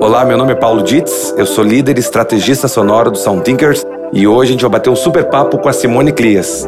Olá, meu nome é Paulo Ditz, eu sou líder e estrategista sonoro do Sound Thinkers e hoje a gente vai bater um super papo com a Simone Clias.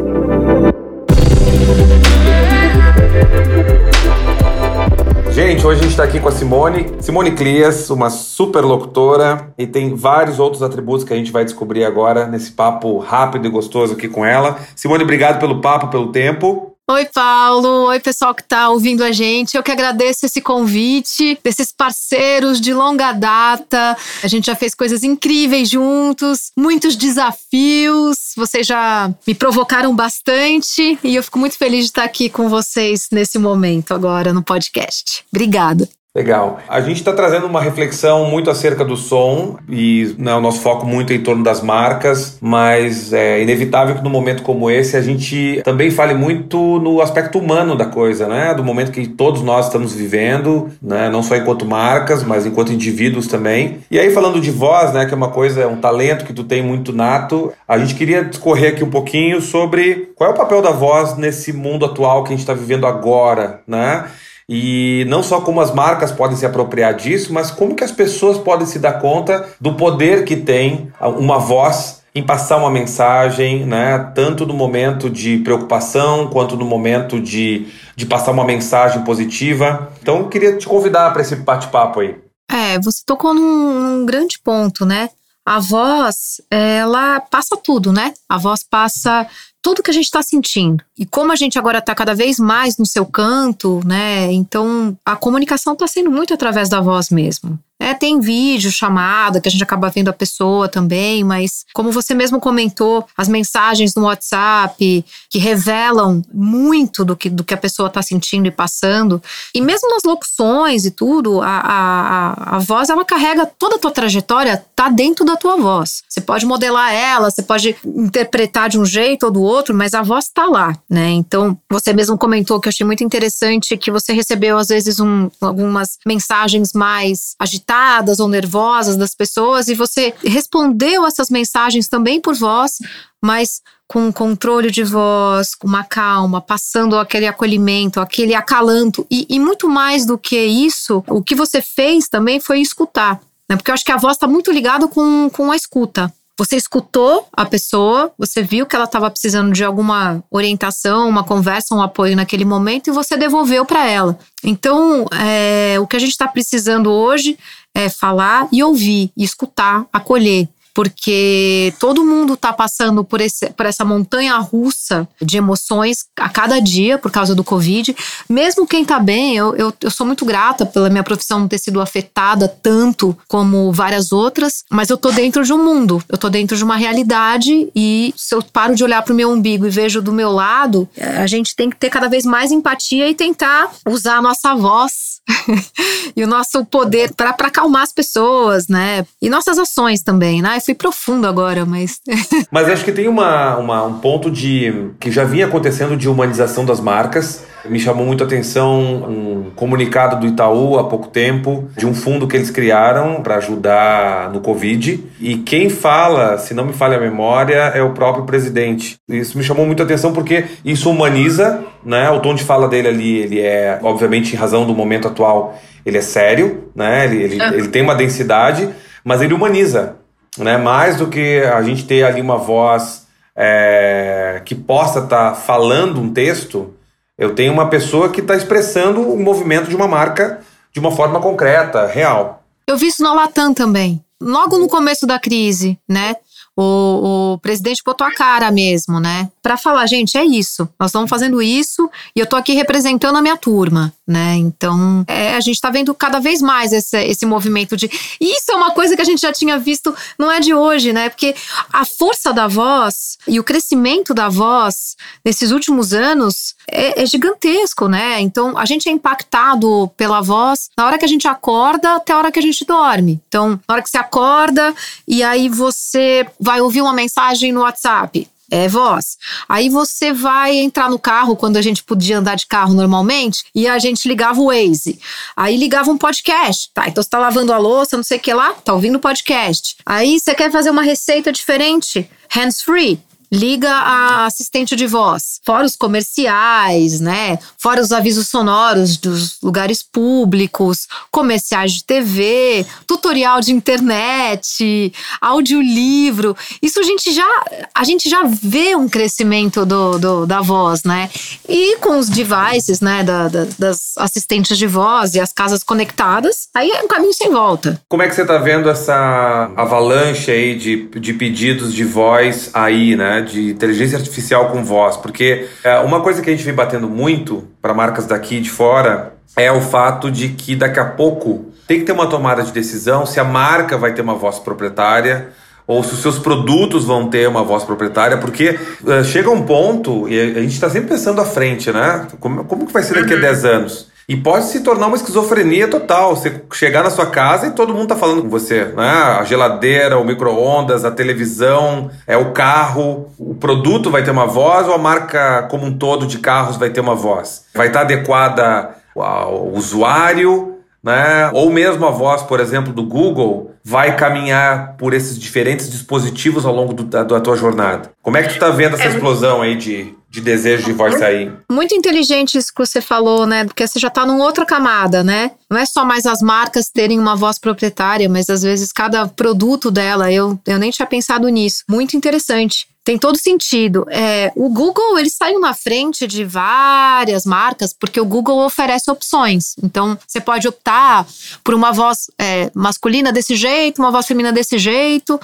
Gente, hoje a gente está aqui com a Simone. Simone Clias, uma super locutora e tem vários outros atributos que a gente vai descobrir agora nesse papo rápido e gostoso aqui com ela. Simone, obrigado pelo papo, pelo tempo. Oi, Paulo. Oi, pessoal que está ouvindo a gente. Eu que agradeço esse convite desses parceiros de longa data. A gente já fez coisas incríveis juntos, muitos desafios. Vocês já me provocaram bastante e eu fico muito feliz de estar aqui com vocês nesse momento agora no podcast. Obrigada. Legal. A gente está trazendo uma reflexão muito acerca do som e né, o nosso foco muito em torno das marcas, mas é inevitável que num momento como esse a gente também fale muito no aspecto humano da coisa, né? Do momento que todos nós estamos vivendo, né? Não só enquanto marcas, mas enquanto indivíduos também. E aí falando de voz, né? Que é uma coisa, é um talento que tu tem muito nato. A gente queria discorrer aqui um pouquinho sobre qual é o papel da voz nesse mundo atual que a gente está vivendo agora, né? E não só como as marcas podem se apropriar disso, mas como que as pessoas podem se dar conta do poder que tem uma voz em passar uma mensagem, né? Tanto no momento de preocupação quanto no momento de, de passar uma mensagem positiva. Então, eu queria te convidar para esse bate-papo aí. É, você tocou num, num grande ponto, né? A voz, ela passa tudo, né? A voz passa tudo que a gente está sentindo. E como a gente agora está cada vez mais no seu canto, né? Então a comunicação está sendo muito através da voz mesmo. É, tem vídeo, chamada, que a gente acaba vendo a pessoa também, mas como você mesmo comentou, as mensagens no WhatsApp que revelam muito do que, do que a pessoa está sentindo e passando. E mesmo nas locuções e tudo, a, a, a voz ela carrega toda a tua trajetória, tá dentro da tua voz. Você pode modelar ela, você pode interpretar de um jeito ou do outro, mas a voz tá lá, né? Então, você mesmo comentou que eu achei muito interessante que você recebeu, às vezes, um, algumas mensagens mais agitadas ou nervosas das pessoas e você respondeu essas mensagens também por voz, mas com controle de voz, com uma calma, passando aquele acolhimento, aquele acalanto. E, e muito mais do que isso, o que você fez também foi escutar. Né? Porque eu acho que a voz está muito ligada com, com a escuta. Você escutou a pessoa, você viu que ela estava precisando de alguma orientação, uma conversa, um apoio naquele momento e você devolveu para ela. Então, é, o que a gente está precisando hoje é falar e ouvir, e escutar, acolher porque todo mundo está passando por, esse, por essa montanha russa de emoções a cada dia por causa do Covid. Mesmo quem está bem, eu, eu, eu, sou muito grata pela minha profissão não ter sido afetada tanto como várias outras, mas eu tô dentro de um mundo, eu tô dentro de uma realidade e se eu paro de olhar para o meu umbigo e vejo do meu lado, a gente tem que ter cada vez mais empatia e tentar usar a nossa voz e o nosso poder para acalmar as pessoas, né? E nossas ações também, né? Fui profundo agora, mas. mas acho que tem uma, uma, um ponto de. que já vinha acontecendo de humanização das marcas. Me chamou muito a atenção um comunicado do Itaú há pouco tempo, de um fundo que eles criaram para ajudar no Covid. E quem fala, se não me falha a memória, é o próprio presidente. Isso me chamou muito a atenção porque isso humaniza, né? O tom de fala dele ali, ele é, obviamente, em razão do momento atual, ele é sério, né? Ele, ele, ele tem uma densidade, mas ele humaniza né? Mais do que a gente ter ali uma voz é, que possa estar tá falando um texto, eu tenho uma pessoa que está expressando o movimento de uma marca de uma forma concreta, real. Eu vi isso na Latam também. Logo no começo da crise, né? O, o presidente botou a cara mesmo, né? Para falar, gente, é isso. Nós estamos fazendo isso e eu tô aqui representando a minha turma, né? Então, é, a gente está vendo cada vez mais esse, esse movimento de. Isso é uma coisa que a gente já tinha visto, não é de hoje, né? Porque a força da voz e o crescimento da voz nesses últimos anos é, é gigantesco, né? Então, a gente é impactado pela voz na hora que a gente acorda até a hora que a gente dorme. Então, na hora que você acorda e aí você vai ouvir uma mensagem no WhatsApp. É voz. Aí você vai entrar no carro quando a gente podia andar de carro normalmente e a gente ligava o Waze. Aí ligava um podcast. Tá, então você tá lavando a louça, não sei o que lá, tá ouvindo podcast. Aí você quer fazer uma receita diferente, hands free liga a assistente de voz. Fora os comerciais, né? Fora os avisos sonoros dos lugares públicos, comerciais de TV, tutorial de internet, audiolivro. Isso a gente já, a gente já vê um crescimento do, do da voz, né? E com os devices, né, da, da, das assistentes de voz e as casas conectadas, aí é um caminho sem volta. Como é que você está vendo essa avalanche aí de, de pedidos de voz aí, né? De inteligência artificial com voz? Porque é, uma coisa que a gente vem batendo muito para marcas daqui de fora é o fato de que daqui a pouco tem que ter uma tomada de decisão se a marca vai ter uma voz proprietária ou se os seus produtos vão ter uma voz proprietária, porque uh, chega um ponto, e a gente está sempre pensando à frente, né? Como, como que vai ser daqui a 10 uhum. anos? E pode se tornar uma esquizofrenia total. Você chegar na sua casa e todo mundo tá falando com você, né? A geladeira, o micro-ondas, a televisão, é o carro. O produto vai ter uma voz ou a marca como um todo de carros vai ter uma voz? Vai estar tá adequada ao usuário, né? Ou mesmo a voz, por exemplo, do Google, vai caminhar por esses diferentes dispositivos ao longo do, da, da, tua jornada. Como é que tu tá vendo essa é explosão aí de, de desejo de voz sair? Muito inteligente isso que você falou, né? Porque você já tá numa outra camada, né? Não é só mais as marcas terem uma voz proprietária, mas às vezes cada produto dela, eu, eu nem tinha pensado nisso. Muito interessante. Tem todo sentido. É, o Google ele saiu na frente de várias marcas porque o Google oferece opções. Então você pode optar por uma voz é, masculina desse jeito, uma voz feminina desse jeito.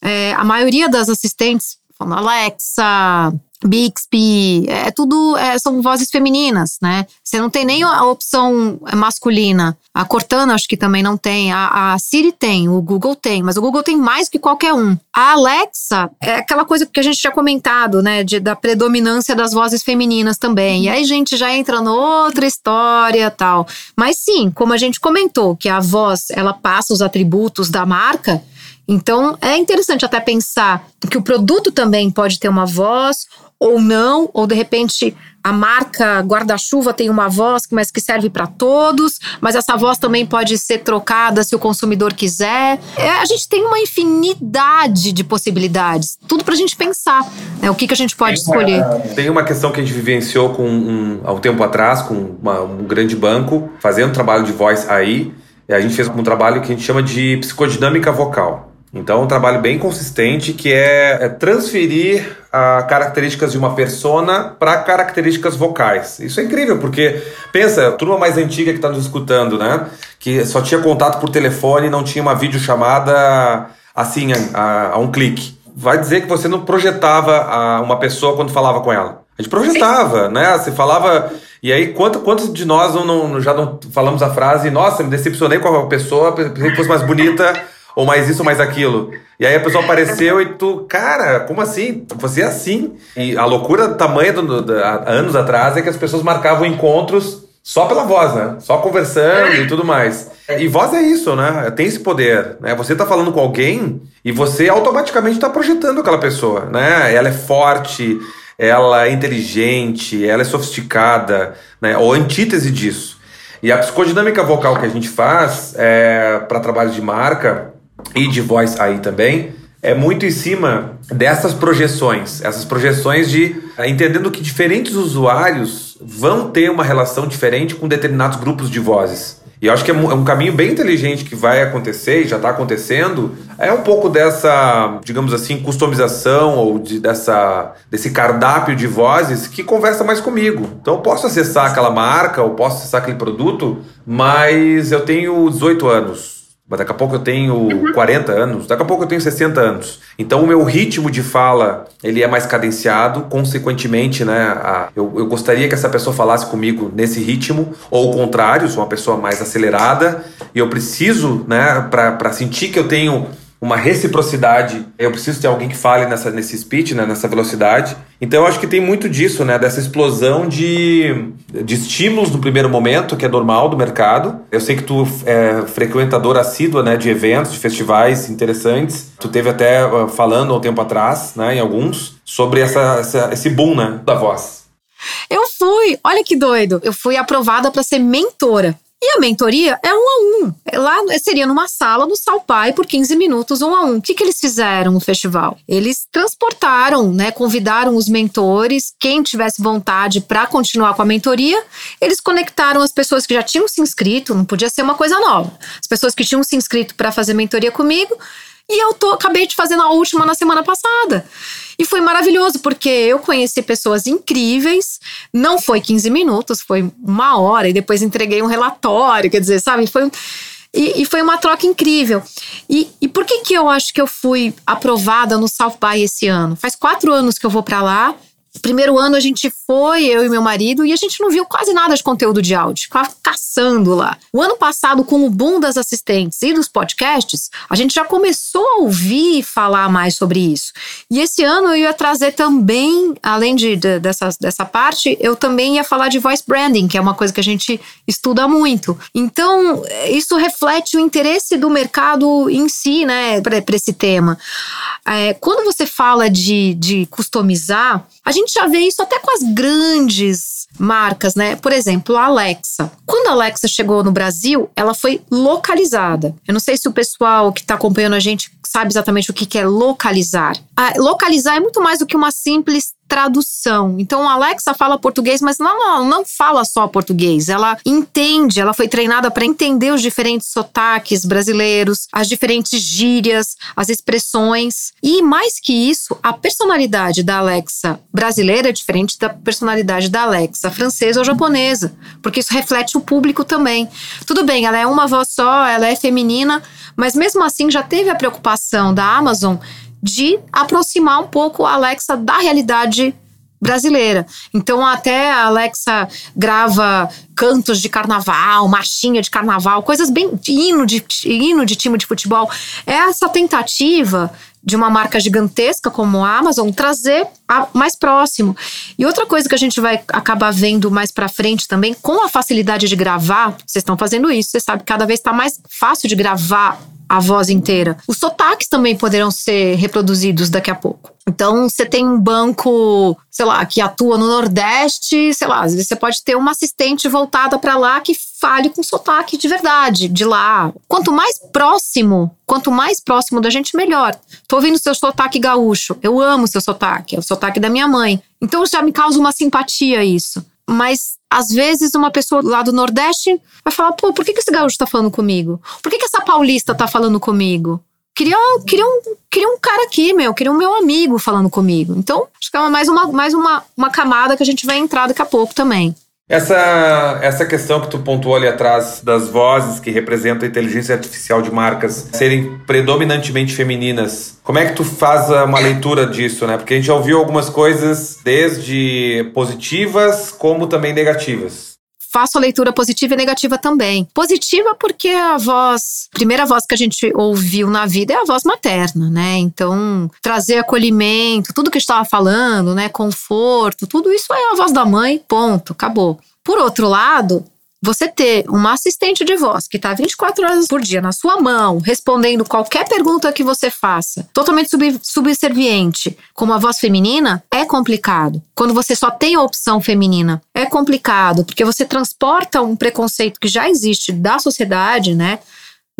É, a maioria das assistentes, falando Alexa, Bixby, é tudo, é, são vozes femininas, né? Você não tem nem a opção masculina. A Cortana acho que também não tem. A, a, Siri tem, o Google tem, mas o Google tem mais que qualquer um. A Alexa é aquela coisa que a gente tinha comentado, né? De, da predominância das vozes femininas também. E aí a gente já entra noutra história tal. Mas sim, como a gente comentou, que a voz ela passa os atributos da marca. Então é interessante até pensar que o produto também pode ter uma voz ou não, ou de repente a marca guarda-chuva tem uma voz, mas que serve para todos, mas essa voz também pode ser trocada se o consumidor quiser. É, a gente tem uma infinidade de possibilidades, tudo para a gente pensar, né, o que, que a gente pode escolher. Tem uma questão que a gente vivenciou com um, há um tempo atrás com uma, um grande banco fazendo trabalho de voz aí. A gente fez um trabalho que a gente chama de psicodinâmica vocal. Então, é um trabalho bem consistente que é, é transferir a características de uma persona para características vocais. Isso é incrível, porque pensa, a turma mais antiga que está nos escutando, né? Que só tinha contato por telefone, não tinha uma videochamada assim, a, a um clique. Vai dizer que você não projetava a, uma pessoa quando falava com ela. A gente projetava, né? Você falava. E aí, quanto, quantos de nós não, não, já não falamos a frase, nossa, me decepcionei com a pessoa, pensei que fosse mais bonita ou mais isso ou mais aquilo. E aí a pessoa apareceu e tu, cara, como assim? Você é assim. E a loucura tamanha do, do, anos atrás é que as pessoas marcavam encontros só pela voz, né? Só conversando e tudo mais. E voz é isso, né? Tem esse poder, né? Você tá falando com alguém e você automaticamente tá projetando aquela pessoa, né? Ela é forte, ela é inteligente, ela é sofisticada, né? Ou antítese disso. E a psicodinâmica vocal que a gente faz é, para trabalho de marca e de voz aí também, é muito em cima dessas projeções, essas projeções de eh, entendendo que diferentes usuários vão ter uma relação diferente com determinados grupos de vozes. E eu acho que é um é caminho bem inteligente que vai acontecer e já está acontecendo. É um pouco dessa, digamos assim, customização ou de, dessa, desse cardápio de vozes que conversa mais comigo. Então eu posso acessar aquela marca ou posso acessar aquele produto, mas eu tenho 18 anos mas daqui a pouco eu tenho uhum. 40 anos, daqui a pouco eu tenho 60 anos. Então o meu ritmo de fala, ele é mais cadenciado, consequentemente, né, a, eu, eu gostaria que essa pessoa falasse comigo nesse ritmo, ou o contrário, sou uma pessoa mais acelerada, e eu preciso, né, para sentir que eu tenho uma reciprocidade. Eu preciso ter alguém que fale nessa, nesse speech, né, nessa velocidade. Então eu acho que tem muito disso, né, dessa explosão de, de estímulos no primeiro momento, que é normal do mercado. Eu sei que tu é frequentador assídua, né, de eventos, de festivais interessantes. Tu teve até uh, falando há um tempo atrás, né, em alguns, sobre essa, essa esse boom, né, da voz. Eu fui, olha que doido. Eu fui aprovada para ser mentora E a mentoria é um a um. Lá seria numa sala no Salpai por 15 minutos, um a um. O que, que eles fizeram no festival? Eles transportaram, né? Convidaram os mentores, quem tivesse vontade para continuar com a mentoria, eles conectaram as pessoas que já tinham se inscrito, não podia ser uma coisa nova. As pessoas que tinham se inscrito para fazer mentoria comigo e eu tô, acabei de fazer a última na semana passada. E foi maravilhoso, porque eu conheci pessoas incríveis. Não foi 15 minutos, foi uma hora. E depois entreguei um relatório, quer dizer, sabe? Foi. E, e, foi uma troca incrível. E, e por que, que eu acho que eu fui aprovada no South by esse ano? Faz quatro anos que eu vou para lá Primeiro ano a gente foi, eu e meu marido, e a gente não viu quase nada de conteúdo de áudio, ficava caçando lá. O ano passado, com o boom das assistentes e dos podcasts, a gente já começou a ouvir falar mais sobre isso. E esse ano eu ia trazer também, além de, de dessa, dessa parte, eu também ia falar de voice branding, que é uma coisa que a gente estuda muito. Então, isso reflete o interesse do mercado em si, né, para esse tema. É, quando você fala de, de customizar, a gente já vê isso até com as grandes marcas, né? Por exemplo, a Alexa. Quando a Alexa chegou no Brasil, ela foi localizada. Eu não sei se o pessoal que está acompanhando a gente sabe exatamente o que é localizar. A localizar é muito mais do que uma simples tradução. Então, a Alexa fala português, mas não, não, não fala só português. Ela entende, ela foi treinada para entender os diferentes sotaques brasileiros, as diferentes gírias, as expressões. E mais que isso, a personalidade da Alexa brasileira é diferente da personalidade da Alexa francesa ou japonesa, porque isso reflete o público também. Tudo bem, ela é uma voz só, ela é feminina, mas mesmo assim já teve a preocupação da Amazon de aproximar um pouco a Alexa da realidade brasileira. Então, até a Alexa grava cantos de carnaval, marchinha de carnaval, coisas bem. hino de, hino de time de futebol. É essa tentativa de uma marca gigantesca como a Amazon trazer a, mais próximo. E outra coisa que a gente vai acabar vendo mais para frente também, com a facilidade de gravar, vocês estão fazendo isso, você sabe, cada vez está mais fácil de gravar a voz inteira. Os sotaques também poderão ser reproduzidos daqui a pouco. Então, você tem um banco, sei lá, que atua no Nordeste, sei lá, às vezes você pode ter uma assistente voltada para lá que fale com sotaque de verdade, de lá. Quanto mais próximo, quanto mais próximo da gente, melhor. Tô ouvindo seu sotaque gaúcho. Eu amo seu sotaque, é o sotaque da minha mãe. Então já me causa uma simpatia isso. Mas às vezes uma pessoa lá do Nordeste vai falar: pô, por que, que esse gaúcho tá falando comigo? Por que, que essa paulista tá falando comigo? Queria, queria, um, queria um cara aqui, meu, queria um meu amigo falando comigo. Então, acho que é mais, uma, mais uma, uma camada que a gente vai entrar daqui a pouco também. Essa, essa questão que tu pontuou ali atrás das vozes que representam a inteligência artificial de marcas serem predominantemente femininas, como é que tu faz uma leitura disso, né? Porque a gente já ouviu algumas coisas desde positivas como também negativas faço a leitura positiva e negativa também. Positiva porque a voz, a primeira voz que a gente ouviu na vida é a voz materna, né? Então, trazer acolhimento, tudo que estava falando, né, conforto, tudo isso é a voz da mãe, ponto, acabou. Por outro lado, você ter uma assistente de voz que está 24 horas por dia na sua mão, respondendo qualquer pergunta que você faça, totalmente sub subserviente, com uma voz feminina, é complicado. Quando você só tem a opção feminina, é complicado, porque você transporta um preconceito que já existe da sociedade, né?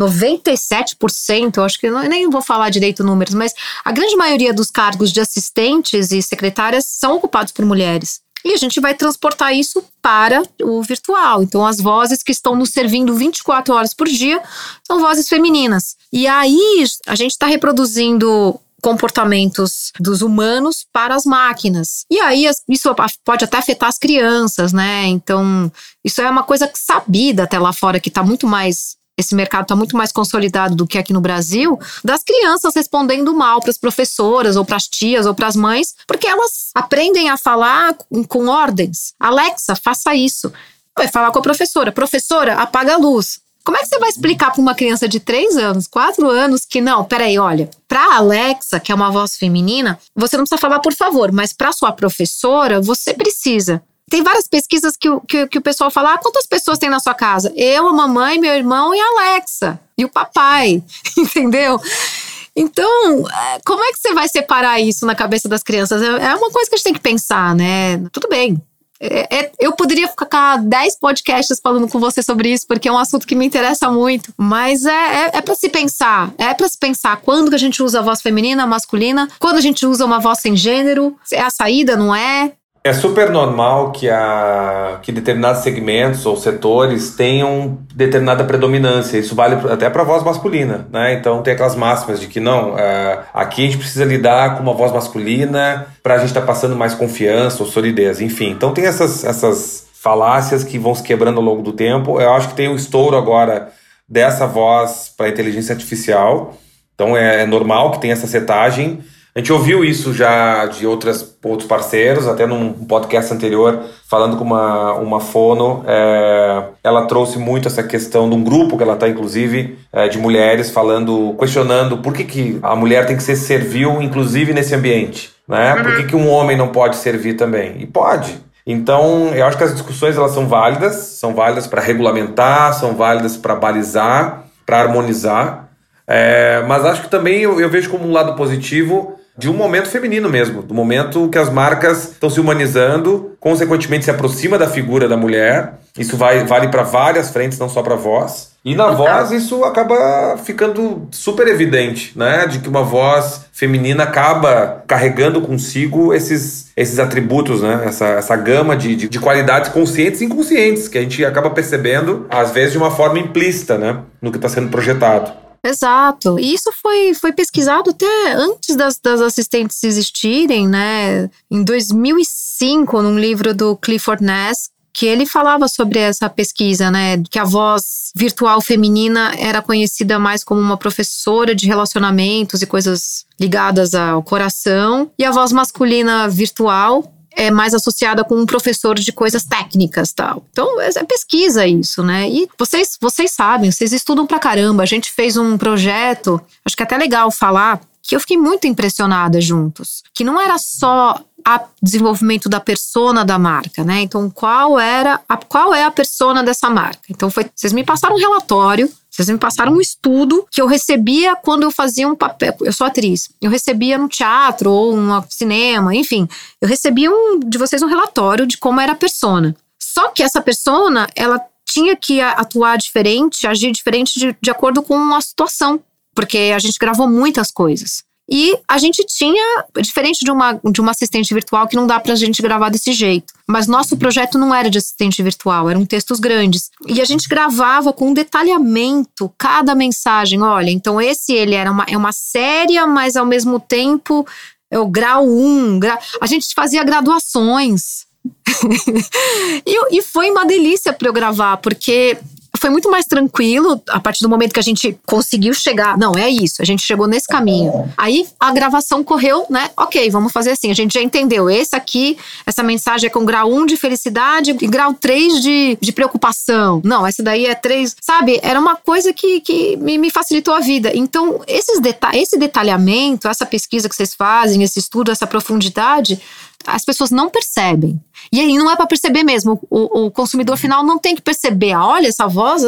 97%, eu acho que nem vou falar direito números, mas a grande maioria dos cargos de assistentes e secretárias são ocupados por mulheres. E a gente vai transportar isso para o virtual. Então, as vozes que estão nos servindo 24 horas por dia são vozes femininas. E aí, a gente está reproduzindo comportamentos dos humanos para as máquinas. E aí isso pode até afetar as crianças, né? Então, isso é uma coisa sabida até lá fora que está muito mais esse mercado está muito mais consolidado do que aqui no Brasil, das crianças respondendo mal para as professoras, ou para as tias, ou para as mães, porque elas aprendem a falar com ordens. Alexa, faça isso. Vai falar com a professora. Professora, apaga a luz. Como é que você vai explicar para uma criança de 3 anos, 4 anos, que não, peraí, olha, para Alexa, que é uma voz feminina, você não precisa falar por favor, mas para sua professora, você precisa. Tem várias pesquisas que, que, que o pessoal fala: ah, quantas pessoas tem na sua casa? Eu, a mamãe, meu irmão e a Alexa. E o papai, entendeu? Então, é, como é que você vai separar isso na cabeça das crianças? É, é uma coisa que a gente tem que pensar, né? Tudo bem, É, é, eu poderia ficar 10 podcasts falando com você sobre isso, porque é um assunto que me interessa muito. Mas é, é, é para se pensar. É para se pensar quando que a gente usa a voz feminina, masculina, quando a gente usa uma voz sem gênero, é a saída, não é? É super normal que, a, que determinados segmentos ou setores tenham determinada predominância. Isso vale até para a voz masculina, né? Então tem aquelas máximas de que não, é, aqui a gente precisa lidar com uma voz masculina para a gente estar tá passando mais confiança ou solidez, enfim. Então tem essas, essas falácias que vão se quebrando ao longo do tempo. Eu acho que tem um estouro agora dessa voz para inteligência artificial. Então é, é normal que tenha essa setagem. A gente ouviu isso já de outras, outros parceiros, até num podcast anterior, falando com uma, uma fono. É, ela trouxe muito essa questão de um grupo que ela está, inclusive, é, de mulheres, falando, questionando por que, que a mulher tem que ser servil, inclusive nesse ambiente. Né? Por que, que um homem não pode servir também? E pode. Então, eu acho que as discussões elas são válidas, são válidas para regulamentar, são válidas para balizar, para harmonizar. É, mas acho que também eu, eu vejo como um lado positivo de um momento feminino mesmo, do momento que as marcas estão se humanizando, consequentemente se aproxima da figura da mulher. Isso vai, vale para várias frentes, não só para voz. E na voz isso acaba ficando super evidente, né? De que uma voz feminina acaba carregando consigo esses, esses atributos, né? Essa, essa gama de, de, de qualidades conscientes e inconscientes que a gente acaba percebendo, às vezes, de uma forma implícita, né? No que está sendo projetado. Exato. E isso foi, foi pesquisado até antes das, das assistentes existirem, né? Em 2005, num livro do Clifford Ness, que ele falava sobre essa pesquisa, né? Que a voz virtual feminina era conhecida mais como uma professora de relacionamentos e coisas ligadas ao coração, e a voz masculina virtual é mais associada com um professor de coisas técnicas tal. Então, é, é pesquisa isso, né? E vocês, vocês sabem, vocês estudam pra caramba. A gente fez um projeto, acho que é até legal falar, que eu fiquei muito impressionada juntos. Que não era só a desenvolvimento da persona da marca, né? Então, qual era a, qual é a persona dessa marca? Então, foi, vocês me passaram um relatório vocês me passaram um estudo que eu recebia quando eu fazia um papel. Eu sou atriz. Eu recebia no teatro ou no cinema, enfim. Eu recebia um, de vocês um relatório de como era a persona. Só que essa persona, ela tinha que atuar diferente, agir diferente de, de acordo com a situação. Porque a gente gravou muitas coisas. E a gente tinha, diferente de uma, de uma assistente virtual, que não dá pra gente gravar desse jeito. Mas nosso projeto não era de assistente virtual, eram textos grandes. E a gente gravava com um detalhamento cada mensagem. Olha, então esse ele era uma, é uma séria, mas ao mesmo tempo é o grau 1. Um, gra... A gente fazia graduações. e, e foi uma delícia para eu gravar, porque foi muito mais tranquilo a partir do momento que a gente conseguiu chegar. Não, é isso, a gente chegou nesse caminho. Aí a gravação correu, né? Ok, vamos fazer assim. A gente já entendeu. Esse aqui, essa mensagem é com grau 1 de felicidade e grau 3 de, de preocupação. Não, essa daí é 3. Sabe? Era uma coisa que, que me, me facilitou a vida. Então, esses deta esse detalhamento, essa pesquisa que vocês fazem, esse estudo, essa profundidade, as pessoas não percebem. E aí não é para perceber mesmo. O, o, consumidor final não tem que perceber, ah, olha essa voz.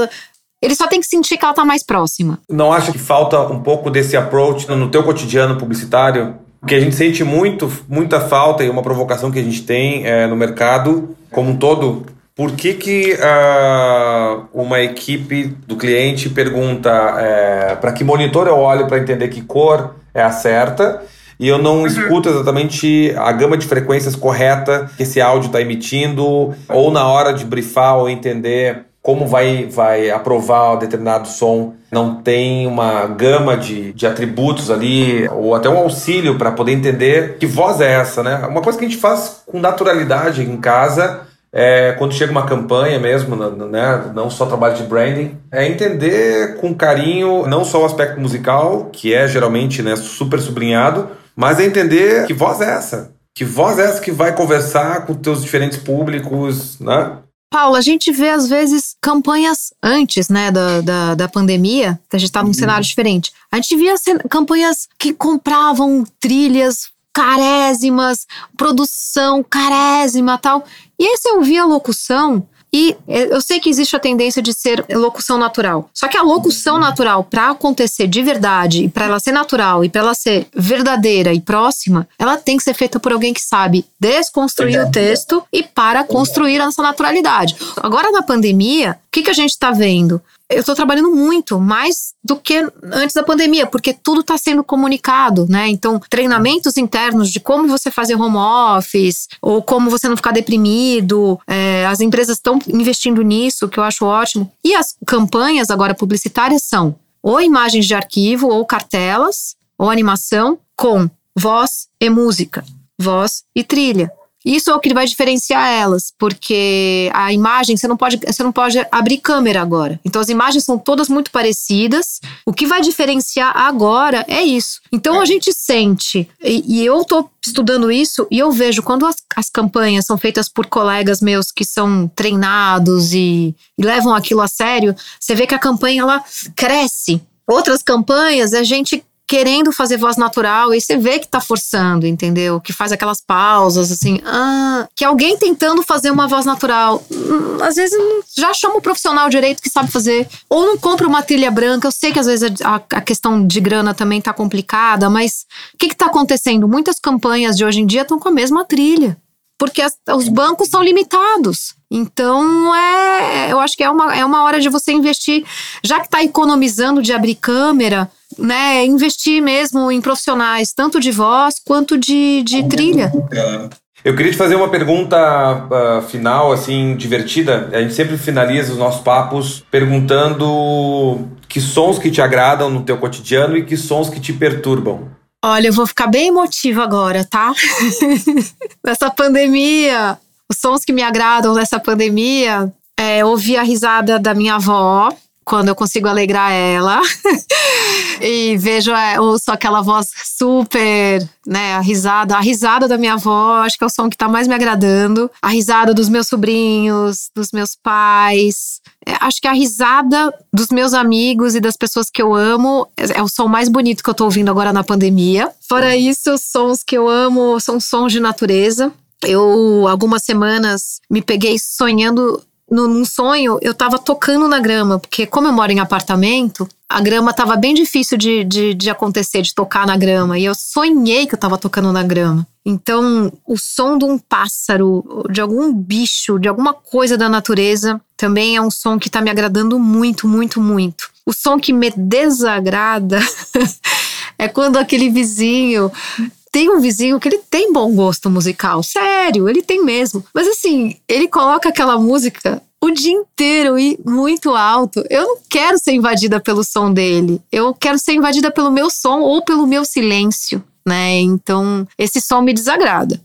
Ele só tem que sentir que ela está mais próxima. Não acha que falta um pouco desse approach no teu cotidiano publicitário? Porque a gente sente muito, muita falta e uma provocação que a gente tem é, no mercado como um todo. Por que, que uh, uma equipe do cliente pergunta é, para que monitor eu olho para entender que cor é a certa e eu não escuto exatamente a gama de frequências correta que esse áudio está emitindo, ou na hora de brifar ou entender como vai, vai aprovar determinado som, não tem uma gama de, de atributos ali, ou até um auxílio para poder entender que voz é essa, né? Uma coisa que a gente faz com naturalidade em casa é, quando chega uma campanha mesmo, né, não só trabalho de branding, é entender com carinho não só o aspecto musical, que é geralmente né, super sublinhado, mas é entender que voz é essa. Que voz é essa que vai conversar com teus diferentes públicos, né? Paula, a gente vê às vezes campanhas antes, né, da, da, da pandemia, que a gente estava num uhum. cenário diferente. A gente via campanhas que compravam trilhas carésimas, produção carésima tal. E aí você ouvia a locução E eu sei que existe a tendência de ser locução natural. Só que a locução natural, para acontecer de verdade, para ela ser natural e para ela ser verdadeira e próxima, ela tem que ser feita por alguém que sabe desconstruir o texto e para construir essa naturalidade. Agora, na pandemia, o que, que a gente está vendo? Eu estou trabalhando muito, mais do que antes da pandemia, porque tudo está sendo comunicado, né? Então, treinamentos internos de como você fazer home office, ou como você não ficar deprimido, é, as empresas estão investindo nisso, que eu acho ótimo. E as campanhas agora publicitárias são ou imagens de arquivo, ou cartelas, ou animação, com voz e música, voz e trilha. Isso é o que vai diferenciar elas, porque a imagem você não pode, você não pode abrir câmera agora. Então as imagens são todas muito parecidas. O que vai diferenciar agora é isso. Então a gente sente, e, e eu tô estudando isso e eu vejo quando as, as, campanhas são feitas por colegas meus que são treinados e, e levam aquilo a sério, você vê que a campanha ela cresce. Outras campanhas a gente querendo fazer voz natural e você vê que tá forçando, entendeu? Que faz aquelas pausas, assim, ah, que alguém tentando fazer uma voz natural. Hum, às vezes já chama o profissional direito que sabe fazer, ou não compra uma trilha branca. Eu sei que às vezes a, a questão de grana também tá complicada, mas o que que tá acontecendo? Muitas campanhas de hoje em dia estão com a mesma trilha porque as, os bancos são limitados. Então, é, eu acho que é uma, é uma hora de você investir, já que está economizando de abrir câmera, né, investir mesmo em profissionais, tanto de voz quanto de, de trilha. Eu queria te fazer uma pergunta uh, final, assim, divertida. A gente sempre finaliza os nossos papos perguntando que sons que te agradam no teu cotidiano e que sons que te perturbam. Olha, eu vou ficar bem emotiva agora, tá? Nessa pandemia, os sons que me agradam nessa pandemia é ouvir a risada da minha avó, quando eu consigo alegrar ela. e vejo, é, ouço aquela voz super, né, a risada, a risada da minha avó, acho que é o som que tá mais me agradando. A risada dos meus sobrinhos, dos meus pais. É, acho que a risada dos meus amigos e das pessoas que eu amo é, é o som mais bonito que eu tô ouvindo agora na pandemia. Fora isso, os sons que eu amo são sons de natureza. Eu, algumas semanas, me peguei sonhando num sonho, eu tava tocando na grama, porque como eu moro em apartamento, a grama tava bem difícil de, de, de, acontecer, de tocar na grama. E eu sonhei que eu tava tocando na grama. Então, o som de um pássaro, de algum bicho, de alguma coisa da natureza, também é um som que tá me agradando muito, muito, muito. O som que me desagrada é quando aquele vizinho tem um vizinho que ele tem bom gosto musical, sério, ele tem mesmo. Mas assim, ele coloca aquela música o dia inteiro e muito alto. Eu não quero ser invadida pelo som dele. Eu quero ser invadida pelo meu som ou pelo meu silêncio, né? Então, esse som me desagrada.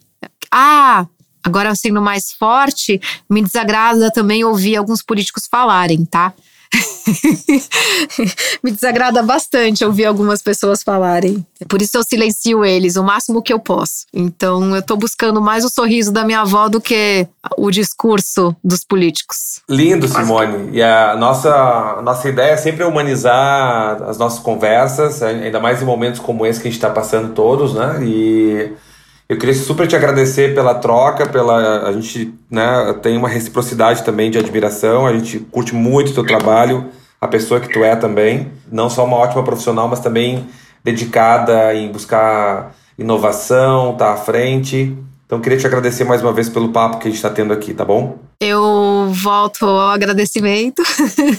Ah, agora sendo mais forte, me desagrada também ouvir alguns políticos falarem, tá? Me desagrada bastante ouvir algumas pessoas falarem. Por isso eu silencio eles o máximo que eu posso. Então eu tô buscando mais o sorriso da minha avó do que o discurso dos políticos. Lindo, Simone. E a nossa, a nossa ideia é sempre humanizar as nossas conversas, ainda mais em momentos como esse que a gente está passando todos, né? E eu queria super te agradecer pela troca, pela a gente né, tem uma reciprocidade também de admiração, a gente curte muito o teu trabalho, a pessoa que tu é também, não só uma ótima profissional, mas também dedicada em buscar inovação, tá à frente. Então queria te agradecer mais uma vez pelo papo que a gente está tendo aqui, tá bom? Eu volto ao agradecimento.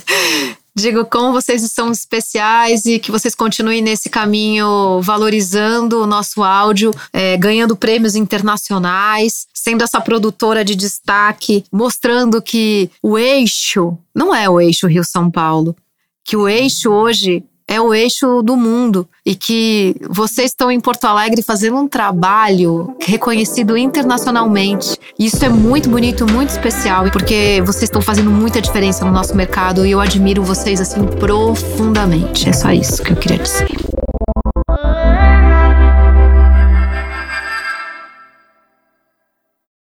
Digo como vocês são especiais e que vocês continuem nesse caminho valorizando o nosso áudio, é, ganhando prêmios internacionais, sendo essa produtora de destaque, mostrando que o eixo não é o eixo Rio-São Paulo, que o eixo hoje é o eixo do mundo e que vocês estão em Porto Alegre fazendo um trabalho reconhecido internacionalmente. Isso é muito bonito, muito especial, porque vocês estão fazendo muita diferença no nosso mercado e eu admiro vocês assim profundamente. É só isso que eu queria dizer.